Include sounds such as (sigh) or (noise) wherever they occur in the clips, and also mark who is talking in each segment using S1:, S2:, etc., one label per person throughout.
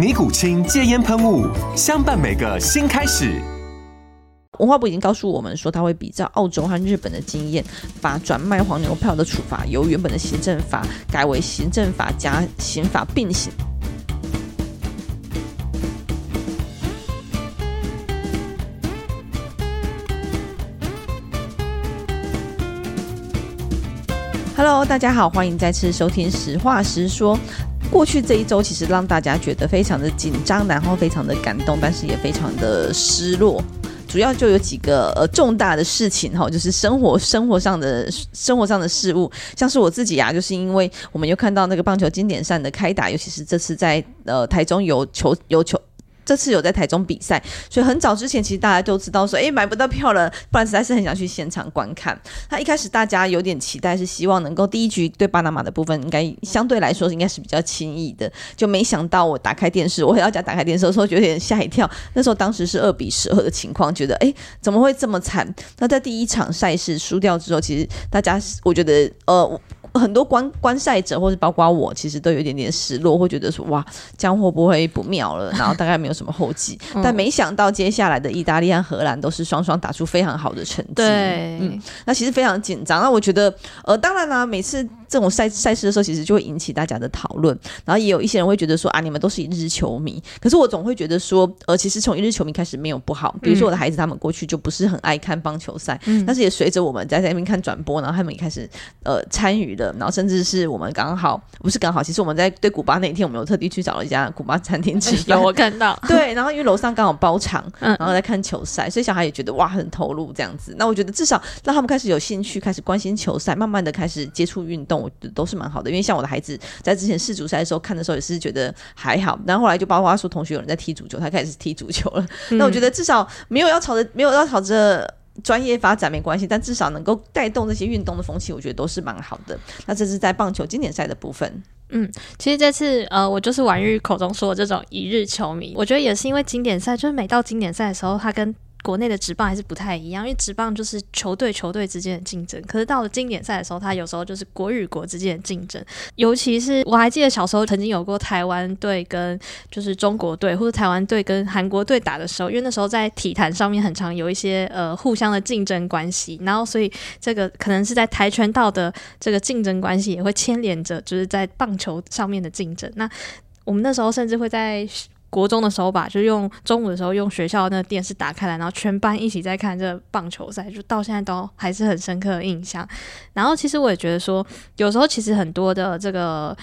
S1: 尼古清戒烟喷雾，相伴每个新开始。
S2: 文化部已经告诉我们说，他会比照澳洲和日本的经验，把转卖黄牛票的处罚由原本的行政法改为行政法加刑法并行。Hello，大家好，欢迎再次收听《实话实说》。过去这一周，其实让大家觉得非常的紧张，然后非常的感动，但是也非常的失落。主要就有几个呃重大的事情哈，就是生活生活上的生活上的事物，像是我自己啊，就是因为我们又看到那个棒球经典赛的开打，尤其是这次在呃台中有球有球。这次有在台中比赛，所以很早之前其实大家都知道说，诶，买不到票了，不然实在是很想去现场观看。那一开始大家有点期待，是希望能够第一局对巴拿马的部分，应该相对来说应该是比较轻易的，就没想到我打开电视，我回到家打开电视的时候，觉得有点吓一跳。那时候当时是二比十二的情况，觉得诶，怎么会这么惨？那在第一场赛事输掉之后，其实大家我觉得呃。很多观观赛者，或是包括我，其实都有一点点失落，会觉得说哇，这样会不会不妙了？然后大概没有什么后继，(laughs) 但没想到接下来的意大利和荷兰都是双双打出非常好的成绩。
S3: 对，
S2: 嗯，那其实非常紧张。那我觉得，呃，当然啦，每次这种赛赛事的时候，其实就会引起大家的讨论。然后也有一些人会觉得说啊，你们都是一日球迷。可是我总会觉得说，呃，其实从一日球迷开始没有不好。比如说我的孩子，他们过去就不是很爱看棒球赛，嗯，但是也随着我们在在那边看转播，然后他们也开始呃参与了，然后甚至是。我们刚好不是刚好，其实我们在对古巴那一天，我们有特地去找了一家古巴餐厅吃饭。
S3: 有我看到，(laughs)
S2: 对，然后因为楼上刚好包场，然后在看球赛，所以小孩也觉得哇很投入这样子。那我觉得至少让他们开始有兴趣，开始关心球赛，慢慢的开始接触运动，我觉得都是蛮好的。因为像我的孩子在之前世足赛的时候看的时候也是觉得还好，然后后来就包括他说同学有人在踢足球，他开始踢足球了。嗯、(laughs) 那我觉得至少没有要朝着没有要朝着。专业发展没关系，但至少能够带动这些运动的风气，我觉得都是蛮好的。那这是在棒球经典赛的部分。
S3: 嗯，其实这次呃，我就是婉玉口中说的这种一日球迷，我觉得也是因为经典赛，就是每到经典赛的时候，他跟国内的职棒还是不太一样，因为职棒就是球队球队之间的竞争，可是到了经典赛的时候，它有时候就是国与国之间的竞争。尤其是我还记得小时候曾经有过台湾队跟就是中国队，或者台湾队跟韩国队打的时候，因为那时候在体坛上面很常有一些呃互相的竞争关系，然后所以这个可能是在跆拳道的这个竞争关系也会牵连着，就是在棒球上面的竞争。那我们那时候甚至会在。国中的时候吧，就用中午的时候用学校的那个电视打开来，然后全班一起在看这个棒球赛，就到现在都还是很深刻的印象。然后其实我也觉得说，有时候其实很多的这个。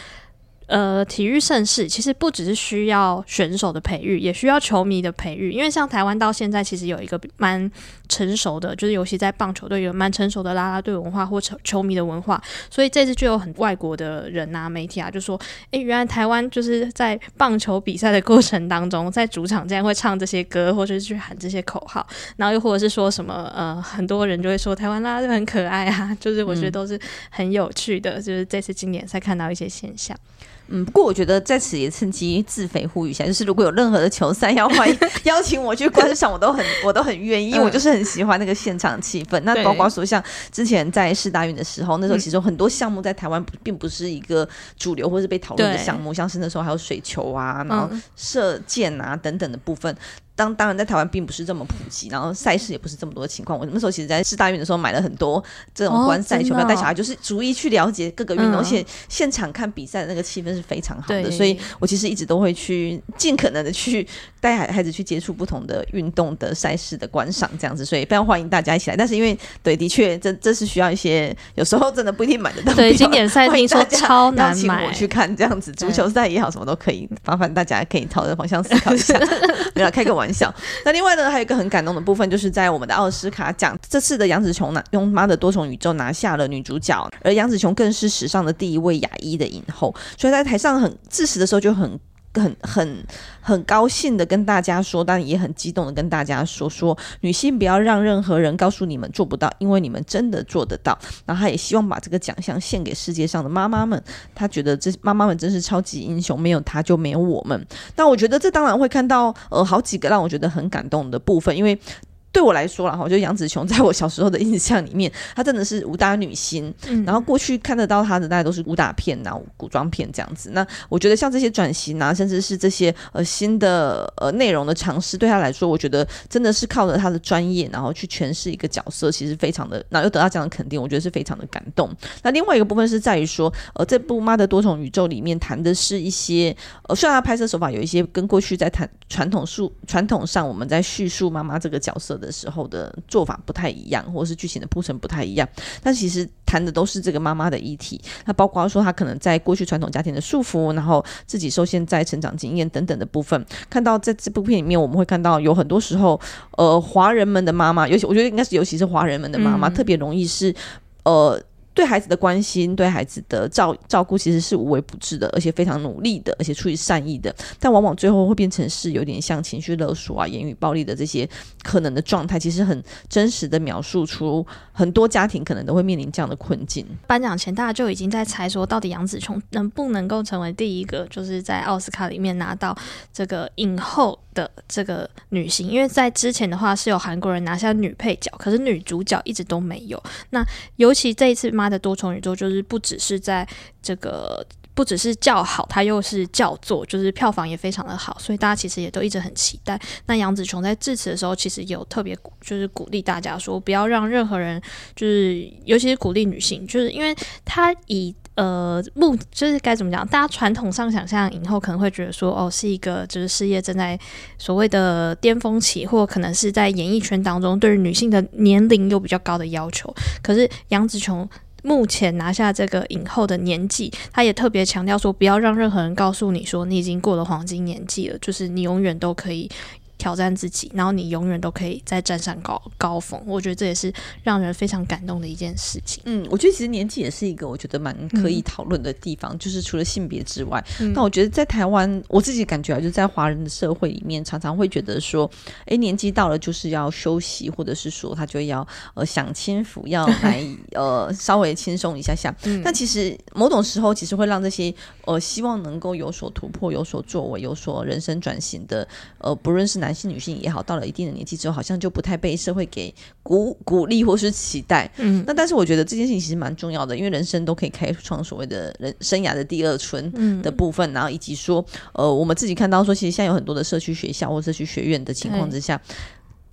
S3: 呃，体育盛世其实不只是需要选手的培育，也需要球迷的培育。因为像台湾到现在其实有一个蛮成熟的，就是尤其在棒球队有蛮成熟的啦啦队文化或球球迷的文化，所以这次就有很外国的人啊、媒体啊就说：“诶，原来台湾就是在棒球比赛的过程当中，在主场竟然会唱这些歌，或者是去喊这些口号，然后又或者是说什么呃，很多人就会说台湾啦啦队很可爱啊，就是我觉得都是很有趣的，就是这次经典赛看到一些现象。”
S2: 嗯，不过我觉得在此也趁机自肥呼吁一下，就是如果有任何的球赛要欢迎 (laughs) 邀请我去观赏，我都很我都很愿意，因为我就是很喜欢那个现场气氛。那包括说像之前在世大运的时候，那时候其实很多项目在台湾并不是一个主流或是被讨论的项目，像是那时候还有水球啊，然后射箭啊等等的部分。当当然在台湾并不是这么普及，然后赛事也不是这么多的情况。我那时候其实，在市大运的时候买了很多这种观赛球票，带、哦哦、小孩就是逐一去了解各个运动，嗯、而且现场看比赛的那个气氛是非常好的。所以我其实一直都会去尽可能的去带孩孩子去接触不同的运动的赛事的观赏这样子，所以非常欢迎大家一起来。但是因为对，的确这这是需要一些，有时候真的不一定买得到。
S3: 对，经典赛听说超难买，
S2: 我去看这样子，足球赛也好，什么都可以。麻烦大家可以朝着方向思考一下，(laughs) 没有开个玩笑。那另外呢，还有一个很感动的部分，就是在我们的奥斯卡奖，这次的杨紫琼拿用《妈的多重宇宙》拿下了女主角，而杨紫琼更是史上的第一位亚裔的影后，所以在台上很致辞的时候就很。很很很高兴的跟大家说，但也很激动的跟大家说说，女性不要让任何人告诉你们做不到，因为你们真的做得到。然后他也希望把这个奖项献给世界上的妈妈们，他觉得这妈妈们真是超级英雄，没有她就没有我们。但我觉得这当然会看到呃好几个让我觉得很感动的部分，因为。对我来说啦，哈，就杨紫琼，在我小时候的印象里面，她真的是武打女星。嗯，然后过去看得到她的，大概都是武打片呐、古装片这样子。那我觉得像这些转型啊，甚至是这些呃新的呃内容的尝试，对她来说，我觉得真的是靠着她的专业，然后去诠释一个角色，其实非常的，然后又得到这样的肯定，我觉得是非常的感动。那另外一个部分是在于说，呃，这部《妈的多重宇宙》里面谈的是一些，呃，虽然她拍摄手法有一些跟过去在谈传统述传统上我们在叙述妈妈这个角色的。的时候的做法不太一样，或者是剧情的铺陈不太一样，但其实谈的都是这个妈妈的议题。那包括说她可能在过去传统家庭的束缚，然后自己受限在成长经验等等的部分。看到在这部片里面，我们会看到有很多时候，呃，华人们的妈妈，尤其我觉得应该是尤其是华人们的妈妈，嗯、特别容易是呃。对孩子的关心，对孩子的照照顾，其实是无微不至的，而且非常努力的，而且出于善意的。但往往最后会变成是有点像情绪勒索啊、言语暴力的这些可能的状态，其实很真实的描述出很多家庭可能都会面临这样的困境。
S3: 颁奖前，大家就已经在猜说，到底杨紫琼能不能够成为第一个，就是在奥斯卡里面拿到这个影后的这个女星？因为在之前的话是有韩国人拿下女配角，可是女主角一直都没有。那尤其这一次妈。的多重宇宙就是不只是在这个，不只是叫好，它又是叫座，就是票房也非常的好，所以大家其实也都一直很期待。那杨紫琼在致辞的时候，其实有特别就是鼓励大家说，不要让任何人，就是尤其是鼓励女性，就是因为她以呃目就是该怎么讲，大家传统上想象影后可能会觉得说，哦，是一个就是事业正在所谓的巅峰期，或可能是在演艺圈当中对于女性的年龄有比较高的要求，可是杨紫琼。目前拿下这个影后的年纪，他也特别强调说，不要让任何人告诉你说你已经过了黄金年纪了，就是你永远都可以。挑战自己，然后你永远都可以再站上高高峰。我觉得这也是让人非常感动的一件事情。
S2: 嗯，我觉得其实年纪也是一个我觉得蛮可以讨论的地方，嗯、就是除了性别之外，那、嗯、我觉得在台湾，我自己感觉啊，就在华人的社会里面，常常会觉得说，哎，年纪到了就是要休息，或者是说他就要呃享清福，要来 (laughs) 呃稍微轻松一下下。嗯、但其实某种时候，其实会让这些呃希望能够有所突破、有所作为、有所人生转型的呃，不论是男。男性、女性也好，到了一定的年纪之后，好像就不太被社会给鼓鼓励或是期待。嗯，那但是我觉得这件事情其实蛮重要的，因为人生都可以开创所谓的人生涯的第二春的部分，嗯、然后以及说，呃，我们自己看到说，其实现在有很多的社区学校或社区学院的情况之下。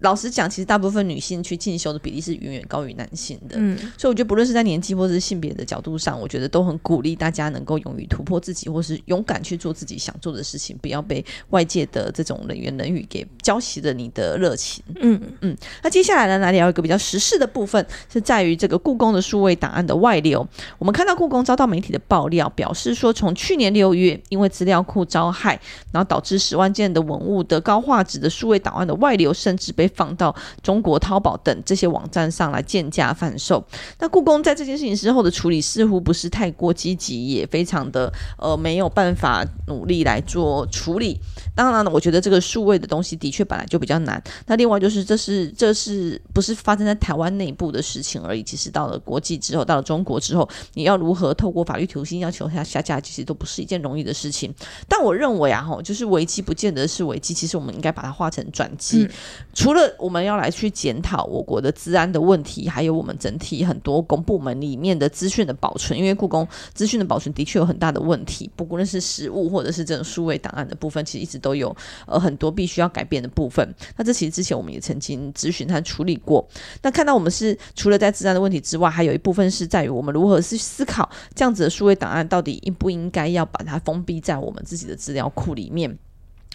S2: 老实讲，其实大部分女性去进修的比例是远远高于男性的，嗯，所以我觉得不论是在年纪或者是性别的角度上，我觉得都很鼓励大家能够勇于突破自己，或是勇敢去做自己想做的事情，不要被外界的这种冷言冷语给浇熄了你的热情。嗯嗯。那接下来呢，来聊一个比较时事的部分，是在于这个故宫的数位档案的外流。我们看到故宫遭到媒体的爆料，表示说从去年六月因为资料库遭害，然后导致十万件的文物的高画质的数位档案的外流，甚至被放到中国淘宝等这些网站上来贱价贩售。那故宫在这件事情之后的处理似乎不是太过积极，也非常的呃没有办法努力来做处理。当然了，我觉得这个数位的东西的确本来就比较难。那另外就是这是这是不是发生在台湾内部的事情而已？其实到了国际之后，到了中国之后，你要如何透过法律途径要求下下架，其实都不是一件容易的事情。但我认为啊，哈，就是危机不见得是危机，其实我们应该把它化成转机。除了我们要来去检讨我国的治安的问题，还有我们整体很多公部门里面的资讯的保存，因为故宫资讯的保存的确有很大的问题，不论是实物或者是这种数位档案的部分，其实一直都有呃很多必须要改变的部分。那这其实之前我们也曾经咨询他处理过。那看到我们是除了在治安的问题之外，还有一部分是在于我们如何去思考这样子的数位档案到底应不应该要把它封闭在我们自己的资料库里面。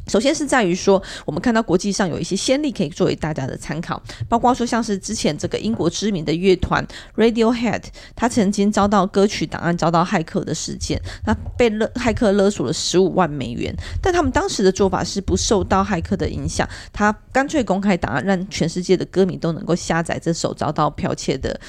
S2: 首先是在于说，我们看到国际上有一些先例可以作为大家的参考，包括说像是之前这个英国知名的乐团 Radiohead，他曾经遭到歌曲档案遭到骇客的事件，那被勒骇客勒索了十五万美元，但他们当时的做法是不受到骇客的影响，他干脆公开档案，让全世界的歌迷都能够下载这首遭到剽窃的。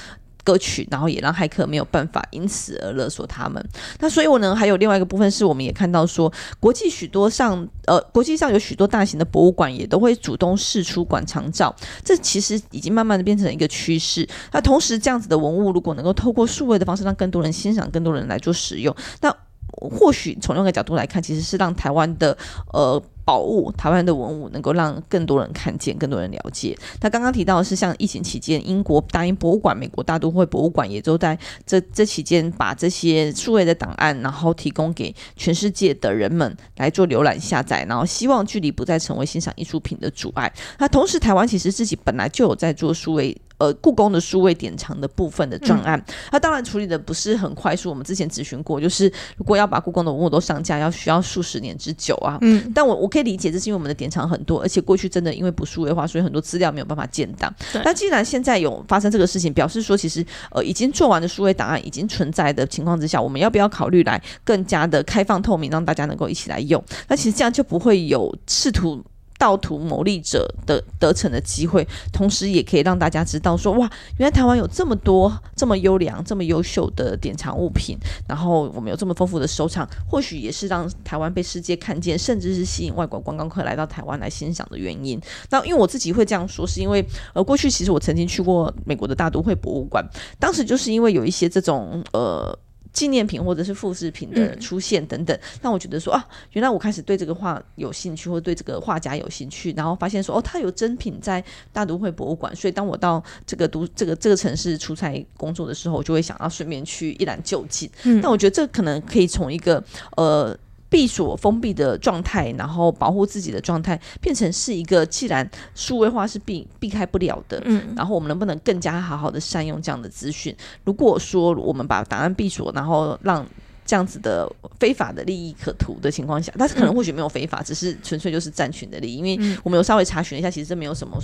S2: 歌曲，然后也让骇客没有办法因此而勒索他们。那所以，我呢还有另外一个部分是，我们也看到说，国际许多上呃，国际上有许多大型的博物馆也都会主动释出馆藏照，这其实已经慢慢的变成一个趋势。那同时，这样子的文物如果能够透过数位的方式让更多人欣赏，更多人来做使用，那或许从另一个角度来看，其实是让台湾的呃。保物台湾的文物，能够让更多人看见，更多人了解。那刚刚提到的是，像疫情期间，英国大英博物馆、美国大都会博物馆也都在这这期间把这些数位的档案，然后提供给全世界的人们来做浏览下载，然后希望距离不再成为欣赏艺术品的阻碍。那同时，台湾其实自己本来就有在做数位。呃，故宫的数位典藏的部分的专案，它、嗯、当然处理的不是很快速。我们之前咨询过，就是如果要把故宫的文物都上架，要需要数十年之久啊。嗯，但我我可以理解，这是因为我们的典藏很多，而且过去真的因为不数位化，所以很多资料没有办法建档。那既然现在有发生这个事情，表示说其实呃已经做完的数位档案已经存在的情况之下，我们要不要考虑来更加的开放透明，让大家能够一起来用？那其实这样就不会有试图。盗图牟利者的得逞的机会，同时也可以让大家知道说，哇，原来台湾有这么多这么优良、这么优秀的典藏物品，然后我们有这么丰富的收藏，或许也是让台湾被世界看见，甚至是吸引外国观光客来到台湾来欣赏的原因。那因为我自己会这样说，是因为呃，过去其实我曾经去过美国的大都会博物馆，当时就是因为有一些这种呃。纪念品或者是复制品的出现等等，让我觉得说啊，原来我开始对这个画有兴趣，或对这个画家有兴趣，然后发现说哦，他有真品在大都会博物馆，所以当我到这个都这个这个城市出差工作的时候，我就会想要顺便去一览究竟。嗯，但我觉得这可能可以从一个呃。闭锁封闭的状态，然后保护自己的状态，变成是一个既然数位化是避避开不了的，嗯，然后我们能不能更加好好的善用这样的资讯？如果说我们把档案闭锁，然后让这样子的非法的利益可图的情况下，但是可能或许没有非法，嗯、只是纯粹就是占群的利益，因为我们有稍微查询一下，其实这没有什么。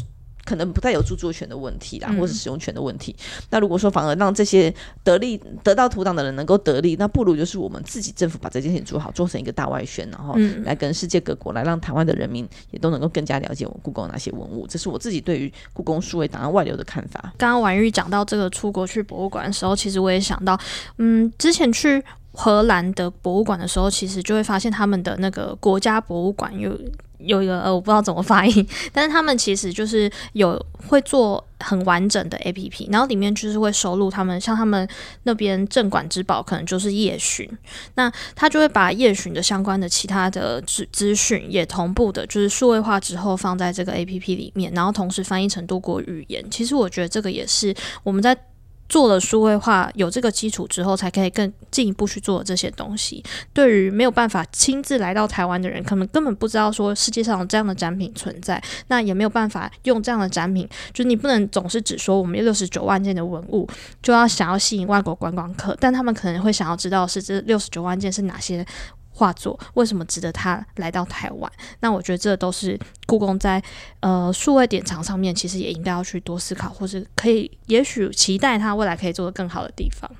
S2: 可能不太有著作权的问题啦，或是使用权的问题。嗯、那如果说反而让这些得利得到图档的人能够得利，那不如就是我们自己政府把这件事情做好，做成一个大外宣，然后来跟世界各国来让台湾的人民也都能够更加了解我们故宫哪些文物。这是我自己对于故宫数位档案外流的看法。
S3: 刚刚婉玉讲到这个出国去博物馆的时候，其实我也想到，嗯，之前去荷兰的博物馆的时候，其实就会发现他们的那个国家博物馆有。有一个呃，我不知道怎么发音，但是他们其实就是有会做很完整的 APP，然后里面就是会收录他们像他们那边镇馆之宝，可能就是夜巡，那他就会把夜巡的相关的其他的资资讯也同步的，就是数位化之后放在这个 APP 里面，然后同时翻译成多国语言。其实我觉得这个也是我们在。做了数位化，有这个基础之后，才可以更进一步去做这些东西。对于没有办法亲自来到台湾的人，可能根本不知道说世界上有这样的展品存在，那也没有办法用这样的展品。就你不能总是只说我们有六十九万件的文物，就要想要吸引外国观光客，但他们可能会想要知道是这六十九万件是哪些。画作为什么值得他来到台湾？那我觉得这都是故宫在呃数位典藏上面，其实也应该要去多思考，或是可以也许期待他未来可以做的更好的地方。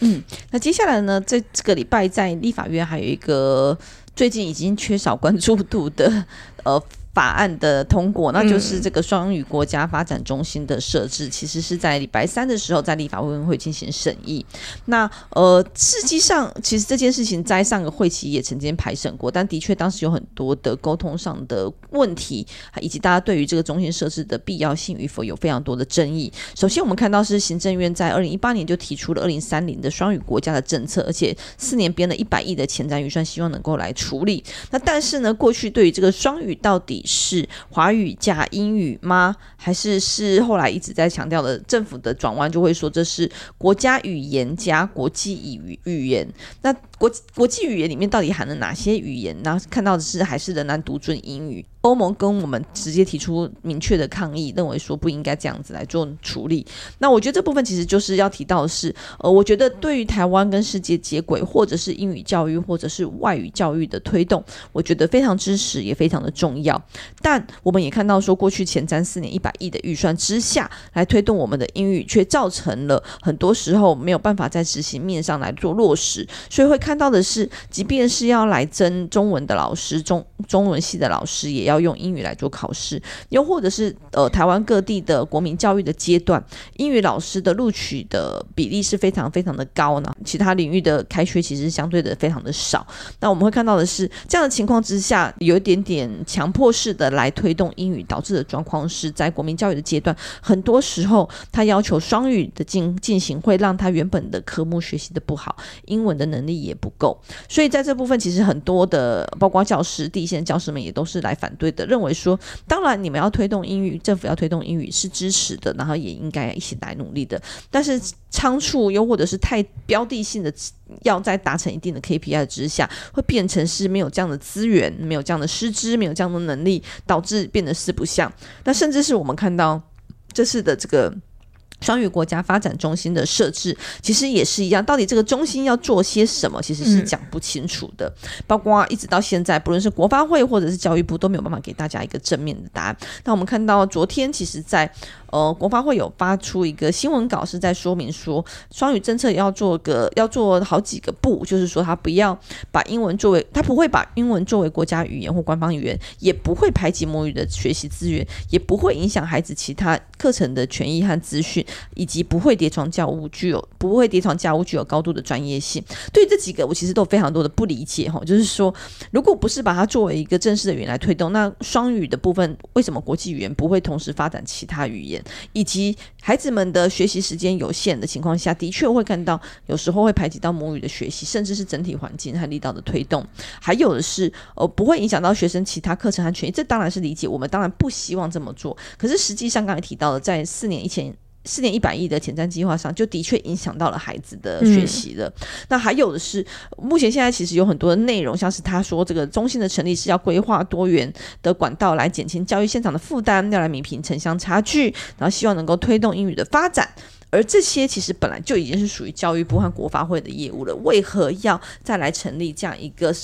S2: 嗯，那接下来呢，在这个礼拜在立法院还有一个最近已经缺少关注度的呃。法案的通过，那就是这个双语国家发展中心的设置，其实是在礼拜三的时候在立法委员会进行审议。那呃，实际上其实这件事情在上个会期也曾经排审过，但的确当时有很多的沟通上的问题，以及大家对于这个中心设置的必要性与否有非常多的争议。首先，我们看到是行政院在二零一八年就提出了二零三零的双语国家的政策，而且四年编了一百亿的前瞻预算，希望能够来处理。那但是呢，过去对于这个双语到底是华语加英语吗？还是是后来一直在强调的政府的转弯就会说这是国家语言加国际语语言？那国国际语言里面到底含了哪些语言？然后看到的是还是仍然独尊英语？欧盟跟我们直接提出明确的抗议，认为说不应该这样子来做处理。那我觉得这部分其实就是要提到的是，呃，我觉得对于台湾跟世界接轨，或者是英语教育，或者是外语教育的推动，我觉得非常支持，也非常的重要。但我们也看到说，过去前瞻四年一百亿的预算之下来推动我们的英语，却造成了很多时候没有办法在执行面上来做落实。所以会看到的是，即便是要来争中文的老师，中中文系的老师，也要。要用英语来做考试，又或者是呃，台湾各地的国民教育的阶段，英语老师的录取的比例是非常非常的高呢。其他领域的开缺其实相对的非常的少。那我们会看到的是，这样的情况之下，有一点点强迫式的来推动英语，导致的状况是在国民教育的阶段，很多时候他要求双语的进进行，会让他原本的科目学习的不好，英文的能力也不够。所以在这部分，其实很多的包括教师、第一线教师们也都是来反对。对的，认为说，当然你们要推动英语，政府要推动英语是支持的，然后也应该一起来努力的。但是仓促又或者是太标的性的，要在达成一定的 KPI 之下，会变成是没有这样的资源，没有这样的师资，没有这样的能力，导致变得四不像。那甚至是我们看到这次的这个。双语国家发展中心的设置其实也是一样，到底这个中心要做些什么，其实是讲不清楚的。嗯、包括一直到现在，不论是国发会或者是教育部，都没有办法给大家一个正面的答案。那我们看到昨天，其实在呃国发会有发出一个新闻稿，是在说明说双语政策要做个要做好几个步，就是说他不要把英文作为，他不会把英文作为国家语言或官方语言，也不会排挤母语的学习资源，也不会影响孩子其他课程的权益和资讯。以及不会叠床教务，具有不会叠床教务，具有高度的专业性。对这几个，我其实都有非常多的不理解哈。就是说，如果不是把它作为一个正式的语言来推动，那双语的部分为什么国际语言不会同时发展其他语言？以及孩子们的学习时间有限的情况下，的确会看到有时候会排挤到母语的学习，甚至是整体环境和力道的推动。还有的是，呃，不会影响到学生其他课程和权益。这当然是理解，我们当然不希望这么做。可是实际上，刚才提到的，在四年以前。四年一百亿的前瞻计划上，就的确影响到了孩子的学习了。嗯、那还有的是，目前现在其实有很多的内容，像是他说这个中心的成立是要规划多元的管道来减轻教育现场的负担，要来弥平城乡差距，然后希望能够推动英语的发展。而这些其实本来就已经是属于教育部和国发会的业务了，为何要再来成立这样一个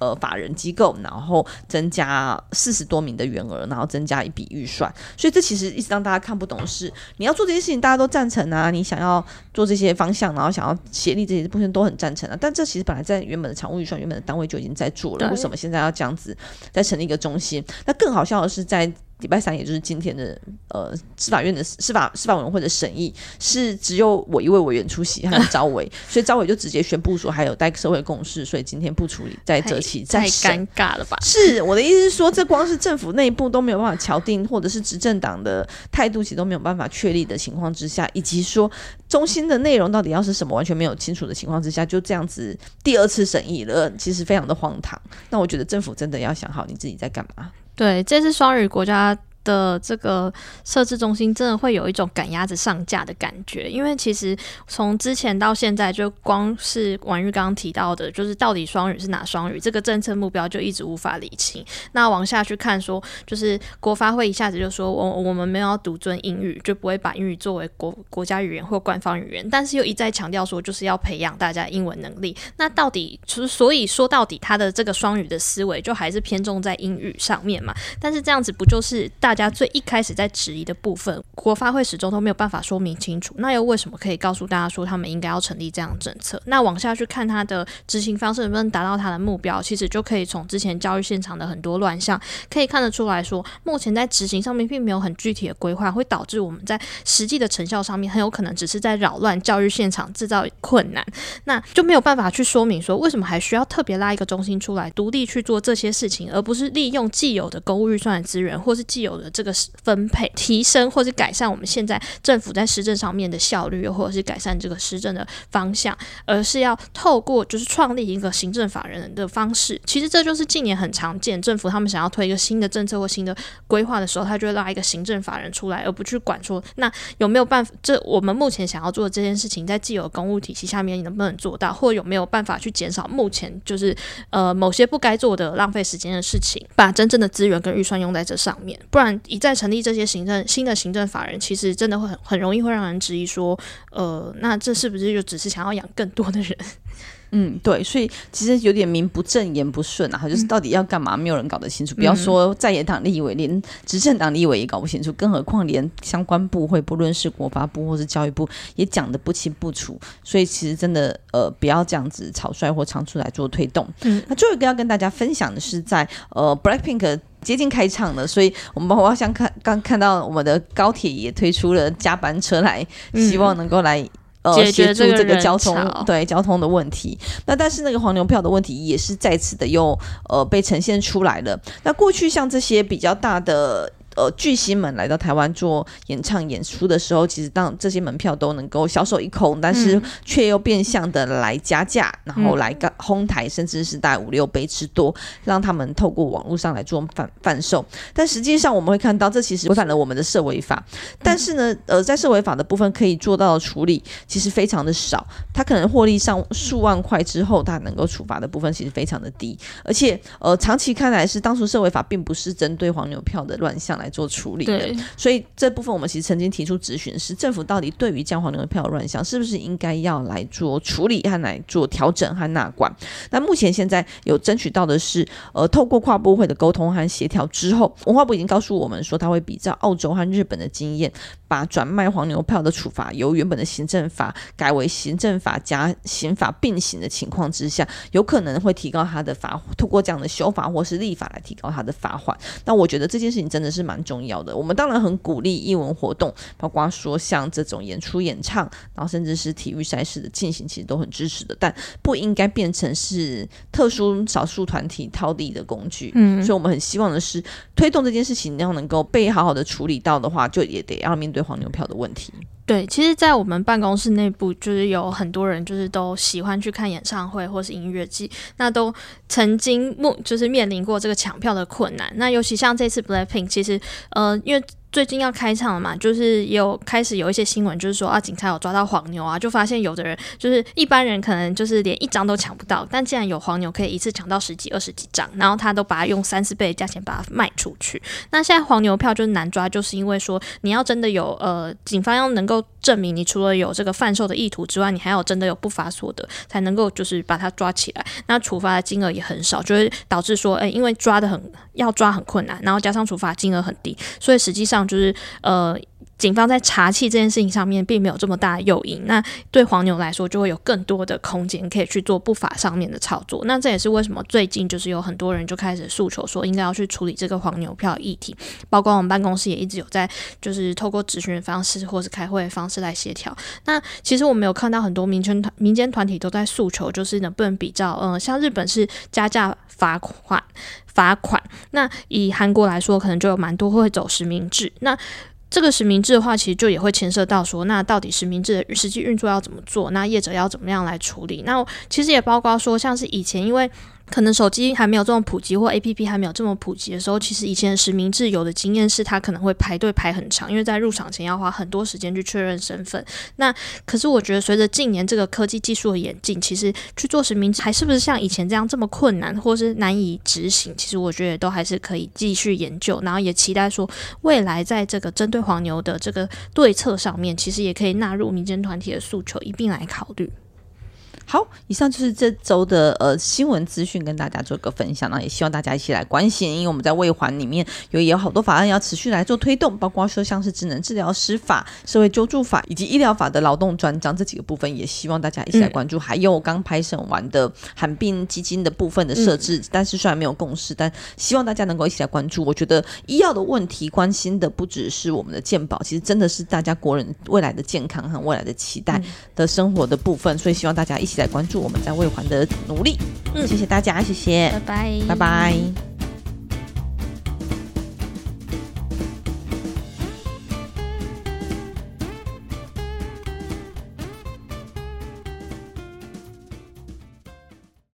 S2: 呃法人机构，然后增加四十多名的员额，然后增加一笔预算？所以这其实一直让大家看不懂的是，你要做这些事情，大家都赞成啊，你想要做这些方向，然后想要协力这些部分都很赞成啊。但这其实本来在原本的常务预算、原本的单位就已经在做了，为什么现在要这样子再成立一个中心？那更好笑的是在。礼拜三，也就是今天的呃，司法院的司法司法委员会的审议是只有我一位委员出席，还有召委，(laughs) 所以召委就直接宣布说还有待社会共识，所以今天不处理，在这期再审。
S3: 太尴尬了吧？
S2: 是我的意思是说，这光是政府内部都没有办法敲定，或者是执政党的态度其实都没有办法确立的情况之下，以及说中心的内容到底要是什么，完全没有清楚的情况之下，就这样子第二次审议了，其实非常的荒唐。那我觉得政府真的要想好你自己在干嘛。
S3: 对，这是双语国家的这个设置中心，真的会有一种赶鸭子上架的感觉。因为其实从之前到现在，就光是婉玉刚刚提到的，就是到底双语是哪双语，这个政策目标就一直无法理清。那往下去看说，就是国发会一下子就说我我们没有要独尊英语，就不会把英语作为国国家语言或官方语言，但是又一再强调说就是要培养大家英文能力。那到底就是所以说到底，他的这个双语的思维就还是偏重在英语上面嘛？但是这样子不就是大大家最一开始在质疑的部分，国发会始终都没有办法说明清楚。那又为什么可以告诉大家说他们应该要成立这样的政策？那往下去看他的执行方式能不能达到他的目标，其实就可以从之前教育现场的很多乱象可以看得出来说，目前在执行上面并没有很具体的规划，会导致我们在实际的成效上面很有可能只是在扰乱教育现场，制造困难。那就没有办法去说明说为什么还需要特别拉一个中心出来独立去做这些事情，而不是利用既有的公务预算的资源或是既有的这个分配，提升或者改善我们现在政府在施政上面的效率，或者是改善这个施政的方向，而是要透过就是创立一个行政法人的方式。其实这就是近年很常见，政府他们想要推一个新的政策或新的规划的时候，他就会拉一个行政法人出来，而不去管说那有没有办法，这我们目前想要做的这件事情，在既有公务体系下面你能不能做到，或有没有办法去减少目前就是呃某些不该做的浪费时间的事情，把真正的资源跟预算用在这上面。不然一再成立这些行政新的行政法人，其实真的会很很容易会让人质疑说，呃，那这是不是就只是想要养更多的人？(laughs)
S2: 嗯，对，所以其实有点名不正言不顺啊，就是到底要干嘛，没有人搞得清楚。不要说在野党立委，连执政党立委也搞不清楚，更何况连相关部会，不论是国发部或是教育部，也讲得不清不楚。所以其实真的，呃，不要这样子草率或仓促来做推动。嗯，那最后一个要跟大家分享的是在，在呃，Blackpink 接近开场了，所以我们好像看刚看到我们的高铁也推出了加班车来，希望能够来。呃，协助这个交通对交通的问题。那但是那个黄牛票的问题也是再次的又呃被呈现出来了。那过去像这些比较大的。呃，巨星们来到台湾做演唱演出的时候，其实当这些门票都能够销售一空，但是却又变相的来加价，然后来个哄抬，甚至是大概五六倍之多，让他们透过网络上来做贩贩售。但实际上我们会看到，这其实违反了我们的社违法。但是呢，呃，在社违法的部分可以做到的处理，其实非常的少。他可能获利上数万块之后，他能够处罚的部分其实非常的低。而且，呃，长期看来是当初社违法并不是针对黄牛票的乱象来做处理的，所以这部分我们其实曾经提出质询，是政府到底对于将黄牛票乱象，是不是应该要来做处理和来做调整和纳管？那目前现在有争取到的是，呃，透过跨部会的沟通和协调之后，文化部已经告诉我们说，他会比较澳洲和日本的经验，把转卖黄牛票的处罚由原本的行政法改为行政法加刑法并行的情况之下，有可能会提高他的罚，透过这样的修法或是立法来提高他的罚款。那我觉得这件事情真的是蛮。重要的，我们当然很鼓励艺文活动，包括说像这种演出、演唱，然后甚至是体育赛事的进行，其实都很支持的。但不应该变成是特殊少数团体套利的工具。嗯，所以我们很希望的是推动这件事情，要能够被好好的处理到的话，就也得要面对黄牛票的问题。
S3: 对，其实，在我们办公室内部，就是有很多人，就是都喜欢去看演唱会或是音乐季，那都曾经目就是面临过这个抢票的困难。那尤其像这次 Blackpink，其实，呃，因为最近要开唱了嘛，就是有开始有一些新闻，就是说啊，警察有抓到黄牛啊，就发现有的人就是一般人可能就是连一张都抢不到，但既然有黄牛可以一次抢到十几、二十几张，然后他都把它用三四倍的价钱把它卖出去。那现在黄牛票就是难抓，就是因为说你要真的有呃，警方要能够证明你除了有这个贩售的意图之外，你还要真的有不法所得，才能够就是把它抓起来。那处罚的金额也很少，就会导致说，哎，因为抓得很要抓很困难，然后加上处罚金额很低，所以实际上。就是呃，警方在查气这件事情上面并没有这么大的诱因，那对黄牛来说就会有更多的空间可以去做不法上面的操作。那这也是为什么最近就是有很多人就开始诉求说应该要去处理这个黄牛票议题，包括我们办公室也一直有在就是透过咨询的方式或是开会的方式来协调。那其实我们有看到很多民间团民间团体都在诉求，就是能不能比较，嗯、像日本是加价罚款。罚款，那以韩国来说，可能就有蛮多会走实名制。那这个实名制的话，其实就也会牵涉到说，那到底实名制的实际运作要怎么做？那业者要怎么样来处理？那其实也包括说，像是以前因为。可能手机还没有这么普及，或 APP 还没有这么普及的时候，其实以前实名制有的经验是，他可能会排队排很长，因为在入场前要花很多时间去确认身份。那可是我觉得，随着近年这个科技技术的演进，其实去做实名制还是不是像以前这样这么困难，或是难以执行？其实我觉得都还是可以继续研究，然后也期待说未来在这个针对黄牛的这个对策上面，其实也可以纳入民间团体的诉求一并来考虑。
S2: 好，以上就是这周的呃新闻资讯，跟大家做个分享，那也希望大家一起来关心，因为我们在卫环里面有也有好多法案要持续来做推动，包括说像是智能治疗师法、社会救助法以及医疗法的劳动专章这几个部分，也希望大家一起来关注。嗯、还有刚拍审完的罕病基金的部分的设置，嗯、但是虽然没有共识，但希望大家能够一起来关注。我觉得医药的问题关心的不只是我们的健保，其实真的是大家国人未来的健康和未来的期待的生活的部分，所以希望大家一起来关注我们在卫环的努力。嗯，谢谢大家，谢谢，
S3: 拜拜，
S2: 拜拜。